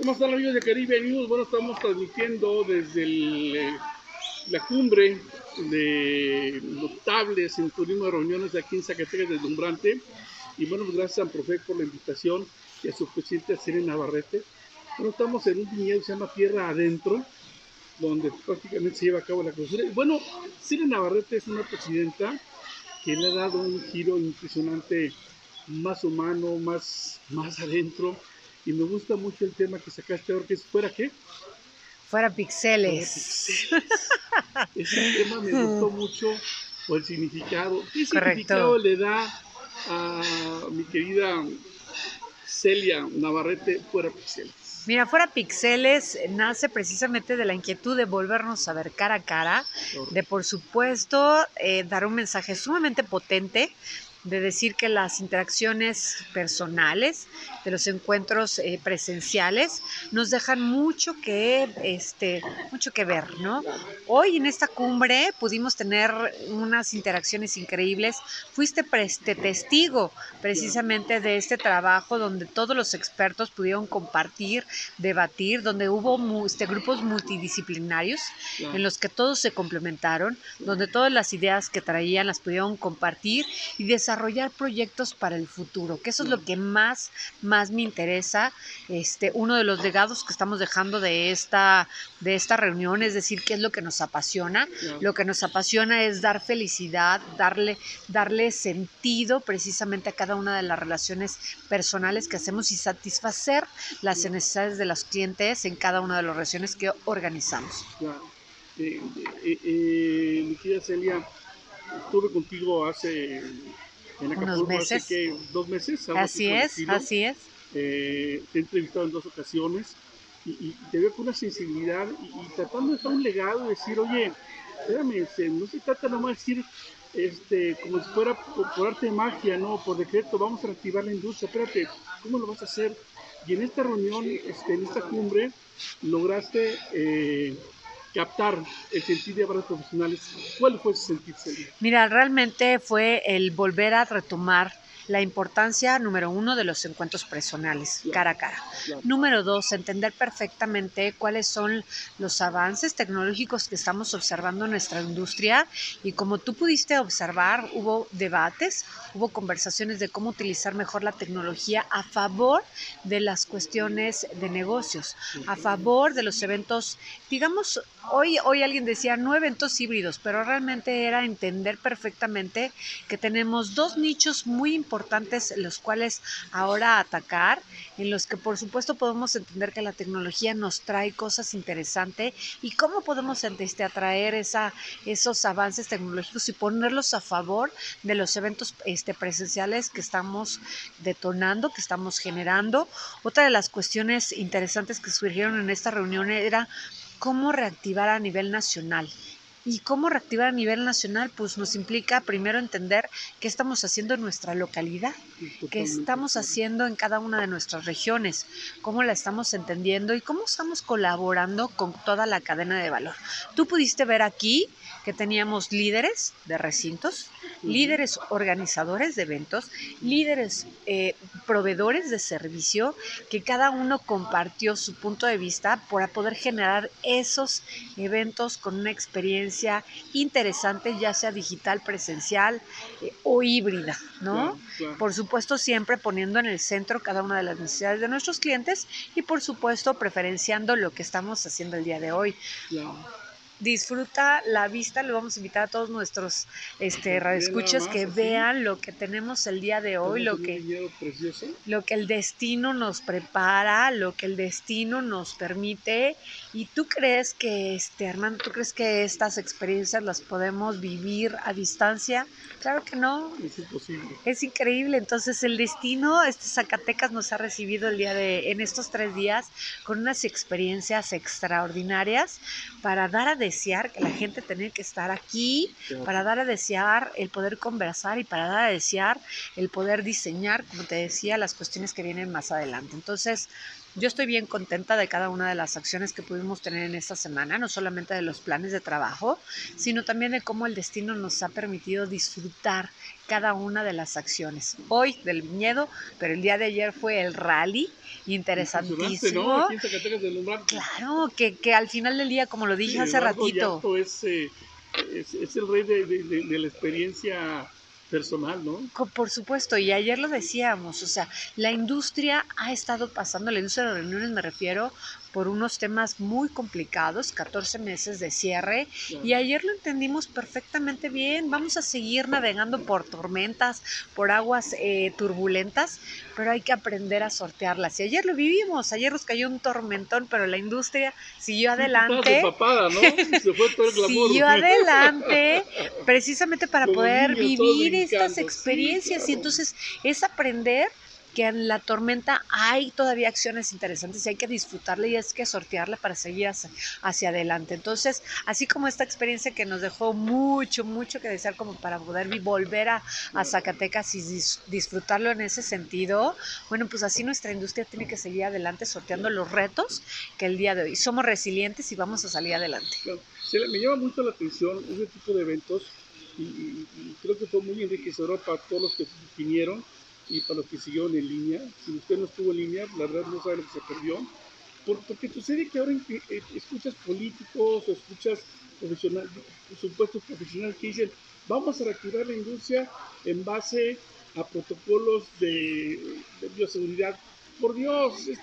¿Cómo están amigos de Caribe News? Bueno, estamos transmitiendo desde eh, la cumbre de notables en turismo de reuniones de aquí en Zacatecas, deslumbrante. Y bueno, pues gracias a Profe por la invitación y a su presidente Serena Navarrete. Bueno, estamos en un viñedo que se llama Tierra Adentro, donde prácticamente se lleva a cabo la clausura. Bueno, Serena Navarrete es una presidenta que le ha dado un giro impresionante, más humano, más, más adentro y me gusta mucho el tema que sacaste ahora, que es ¿fuera qué? Fuera pixeles. Ese tema me gustó mucho por el significado. ¿Qué significado le da a mi querida Celia Navarrete fuera pixeles? Mira, fuera pixeles nace precisamente de la inquietud de volvernos a ver cara a cara, de por supuesto eh, dar un mensaje sumamente potente de decir que las interacciones personales, de los encuentros eh, presenciales, nos dejan mucho que, este, mucho que ver, ¿no? Hoy en esta cumbre pudimos tener unas interacciones increíbles. Fuiste este, testigo precisamente de este trabajo donde todos los expertos pudieron compartir, debatir, donde hubo este, grupos multidisciplinarios en los que todos se complementaron, donde todas las ideas que traían las pudieron compartir y desarrollar desarrollar proyectos para el futuro, que eso es lo que más, más me interesa. Este, uno de los legados que estamos dejando de esta, de esta reunión es decir, qué es lo que nos apasiona. Lo que nos apasiona es dar felicidad, darle, darle sentido precisamente a cada una de las relaciones personales que hacemos y satisfacer las necesidades de los clientes en cada una de las relaciones que organizamos. Eh, eh, eh, mi querida Celia, estuve contigo hace en Unos meses. que dos meses. Así es, así es. Eh, te he entrevistado en dos ocasiones y, te veo con una sensibilidad y, tratando de dejar un legado y decir, oye, espérame, este, no se trata nomás de decir este, como si fuera por, arte de magia, ¿no? Por decreto, vamos a reactivar la industria, espérate, ¿cómo lo vas a hacer? Y en esta reunión, este, en esta cumbre, lograste eh, captar el sentir de varios profesionales. ¿Cuál fue ese sentir? Mira, realmente fue el volver a retomar la importancia, número uno, de los encuentros personales, cara a cara. Número dos, entender perfectamente cuáles son los avances tecnológicos que estamos observando en nuestra industria. Y como tú pudiste observar, hubo debates, hubo conversaciones de cómo utilizar mejor la tecnología a favor de las cuestiones de negocios, a favor de los eventos, digamos, hoy, hoy alguien decía no eventos híbridos, pero realmente era entender perfectamente que tenemos dos nichos muy importantes importantes los cuales ahora atacar, en los que por supuesto podemos entender que la tecnología nos trae cosas interesantes y cómo podemos este, atraer esa, esos avances tecnológicos y ponerlos a favor de los eventos este, presenciales que estamos detonando, que estamos generando. Otra de las cuestiones interesantes que surgieron en esta reunión era cómo reactivar a nivel nacional ¿Y cómo reactivar a nivel nacional? Pues nos implica primero entender qué estamos haciendo en nuestra localidad, qué estamos haciendo en cada una de nuestras regiones, cómo la estamos entendiendo y cómo estamos colaborando con toda la cadena de valor. Tú pudiste ver aquí que teníamos líderes de recintos, líderes organizadores de eventos, líderes eh, proveedores de servicio, que cada uno compartió su punto de vista para poder generar esos eventos con una experiencia interesante, ya sea digital, presencial eh, o híbrida, ¿no? Por supuesto, siempre poniendo en el centro cada una de las necesidades de nuestros clientes y por supuesto preferenciando lo que estamos haciendo el día de hoy disfruta la vista, le vamos a invitar a todos nuestros este radioescuchas que vean lo que tenemos el día de hoy, lo que lo que el destino nos prepara, lo que el destino nos permite y tú crees que este Armando, tú crees que estas experiencias las podemos vivir a distancia? Claro que no. Es imposible. Es increíble, entonces el destino este Zacatecas nos ha recibido el día de en estos tres días con unas experiencias extraordinarias para dar a desear que la gente tenía que estar aquí, para dar a desear el poder conversar y para dar a desear el poder diseñar, como te decía, las cuestiones que vienen más adelante. Entonces, yo estoy bien contenta de cada una de las acciones que pudimos tener en esta semana, no solamente de los planes de trabajo, sino también de cómo el destino nos ha permitido disfrutar cada una de las acciones. Hoy del viñedo, pero el día de ayer fue el rally, interesantísimo. ¿no? Claro, que, que al final del día, como lo dije Sí, hace Eduardo ratito, es, eh, es, es el rey de, de- de- de la experiencia personal, ¿no? Por supuesto, y ayer lo decíamos, o sea, la industria ha estado pasando, la industria de reuniones me refiero, por unos temas muy complicados, 14 meses de cierre, y ayer lo entendimos perfectamente bien, vamos a seguir navegando por tormentas, por aguas eh, turbulentas, pero hay que aprender a sortearlas. Y ayer lo vivimos, ayer nos cayó un tormentón, pero la industria siguió adelante. Se fue todo el glamour. Siguió adelante precisamente para poder vivir estas sí, experiencias y entonces es aprender que en la tormenta hay todavía acciones interesantes y hay que disfrutarla y es que sortearla para seguir hacia, adelante. Entonces, así como esta experiencia que nos dejó mucho, mucho que desear como para poder volver a, Zacatecas y dis- disfrutarlo en ese sentido, bueno, pues así nuestra industria tiene que seguir adelante sorteando los retos que el día de hoy. Somos resilientes y vamos a salir adelante. Me llama mucho la atención ese tipo de eventos y creo que fue muy enriquecedor para todos los que vinieron y para los que siguieron en línea. Si usted no estuvo en línea, la verdad no sabe lo que se perdió. Por- porque sucede que ahora eh, escuchas políticos o escuchas profesional, supuestos profesionales que dicen vamos a reactivar la industria en base a protocolos de, de bioseguridad. Por Dios, es-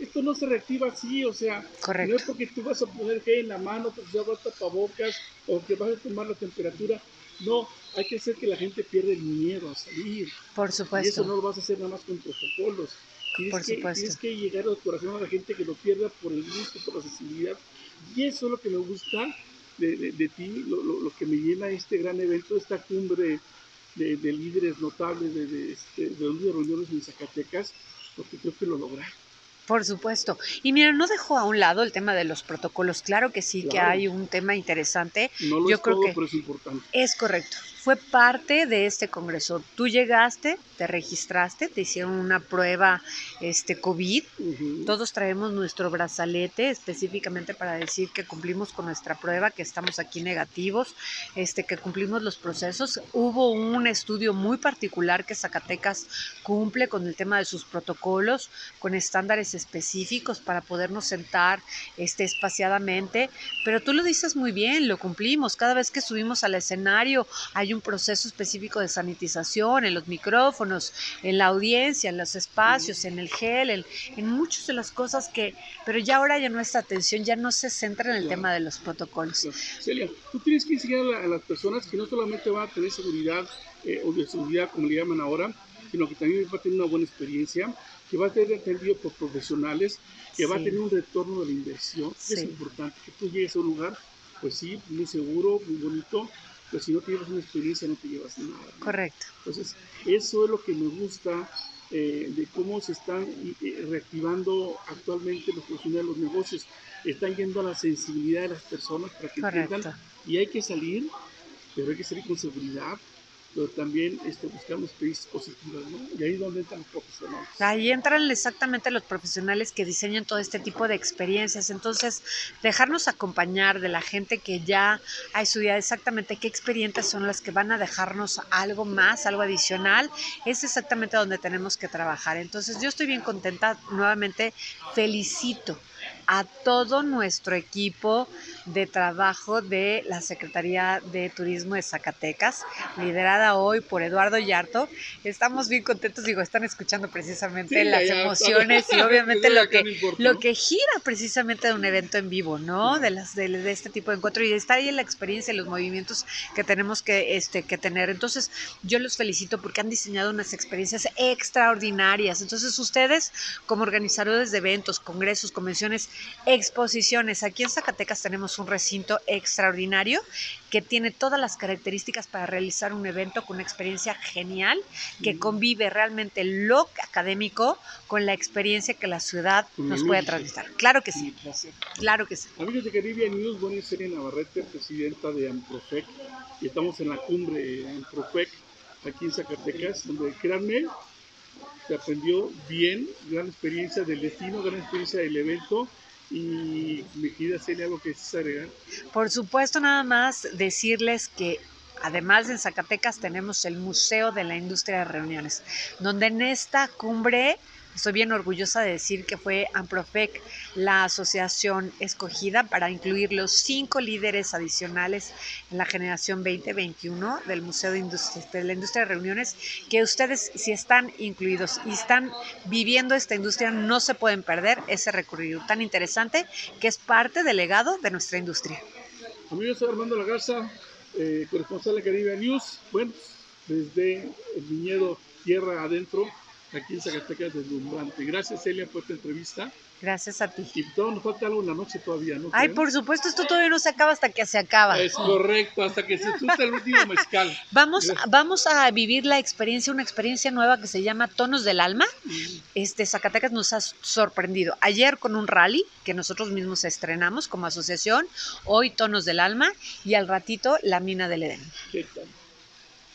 esto no se reactiva así, o sea, Correcto. no es porque tú vas a poner gel en la mano, porque vas a tapabocas o que vas a tomar la temperatura. No, hay que hacer que la gente pierda el miedo a salir. Por Y eso supuesto. no lo vas a hacer nada más con protocolos. Tienes, Por que, supuesto. tienes que llegar al corazón a la gente que lo pierda por el gusto, por la sensibilidad. Y eso es lo que me gusta de, de- de ti, lo, lo- lo que me llena este gran evento, esta cumbre de, de líderes notables de, de, este, de reuniones en Zacatecas, porque creo que lo lograron. Por supuesto. Y mira, no dejó a un lado el tema de los protocolos. Claro que sí, que hay un tema interesante. No lo Yo es creo todo, que- pero es importante. Es correcto. Fue parte de este congreso. Tú llegaste, te registraste, te hicieron una prueba este COVID. Todos traemos nuestro brazalete específicamente para decir que cumplimos con nuestra prueba, que estamos aquí negativos, este, que cumplimos los procesos. Hubo un estudio muy particular que Zacatecas cumple con el tema de sus protocolos, con estándares específicos para podernos sentar este, espaciadamente. Pero tú lo dices muy bien, lo cumplimos. Cada vez que subimos al escenario hay un proceso específico de sanitización en los micrófonos, en la audiencia, en los espacios, en el gel, en, en muchas de las cosas que, pero ya ahora ya nuestra atención ya no se centra en el Claro. tema de los protocolos. Celia, tú tienes que enseñar a, la- a las personas que no solamente van a tener seguridad eh, o bioseguridad, como le llaman ahora, sino que también va a tener una buena experiencia, que va a ser atendido por profesionales, que va a Sí. tener un retorno de la inversión. Es Sí. importante que tú llegues a un lugar, pues sí, muy seguro, muy bonito, pero si no te llevas una experiencia no te llevas nada. ¿no? Correcto. Entonces, eso es lo que me gusta eh, de cómo se están eh, reactivando actualmente los profesionales de los negocios. Están yendo a la sensibilidad de las personas para que Correcto. entiendan. Y hay que salir, pero hay que salir con seguridad, pero también este, buscando experiencias positivas, ¿no? Y ahí es donde entran los profesionales. Ahí entran exactamente los profesionales que diseñan todo este tipo de experiencias. Entonces, dejarnos acompañar de la gente que ya ha estudiado exactamente qué experiencias son las que van a dejarnos algo más, algo adicional, es exactamente donde tenemos que trabajar. Entonces, yo estoy bien contenta. Nuevamente, felicito a todo nuestro equipo de trabajo de la Secretaría de Turismo de Zacatecas, liderada hoy por Eduardo Yarto. Estamos bien contentos, digo, están escuchando precisamente Sí, las ya, emociones y obviamente lo que lo que gira precisamente de un evento en vivo, ¿no? De las de, de este tipo de encuentro y está ahí en la experiencia y los movimientos que tenemos que este que tener. Entonces, yo los felicito porque han diseñado unas experiencias extraordinarias. Entonces, ustedes como organizadores de eventos, congresos, convenciones, exposiciones, aquí en Zacatecas tenemos un recinto extraordinario que tiene todas las características para realizar un evento con una experiencia genial que convive realmente lo académico con la experiencia que la ciudad nos puede transmitir. Claro que sí, claro que sí. Amigos de Caribbean News, buena Celia Navarrete, presidenta de Amprofec, y estamos en la cumbre Amprofec, aquí en Zacatecas, donde créanme, se aprendió bien, gran experiencia del destino, gran experiencia del evento, y querida Celia, algo que quieres agregar. Por supuesto, nada más decirles que Además, en Zacatecas tenemos el Museo de la Industria de Reuniones, donde en esta cumbre Estoy bien orgullosa de decir que fue Amprofec la asociación escogida para incluir los cinco líderes adicionales en la generación 2021 del Museo de, de la Industria de Reuniones, que ustedes si están incluidos y están viviendo esta industria no se pueden perder ese recorrido tan interesante que es parte del legado de nuestra industria. Amigos, soy Armando Lagarza, eh, corresponsal de Caribe News, bueno, desde el viñedo Tierra Adentro, aquí en Zacatecas deslumbrante. Gracias, Celia, por esta entrevista. Gracias a ti. Y todo nos falta algo en la noche todavía, ¿no? Ay, por supuesto, esto todavía no se acaba hasta que se acaba. Es correcto, hasta que se suelta el último mezcal. Vamos, vamos a vivir la experiencia, una experiencia nueva que se llama Tonos del Alma. Este Zacatecas nos ha sorprendido. Ayer con un rally que nosotros mismos estrenamos como asociación, hoy Tonos del Alma y al ratito la Mina del Edén. ¿Qué tal?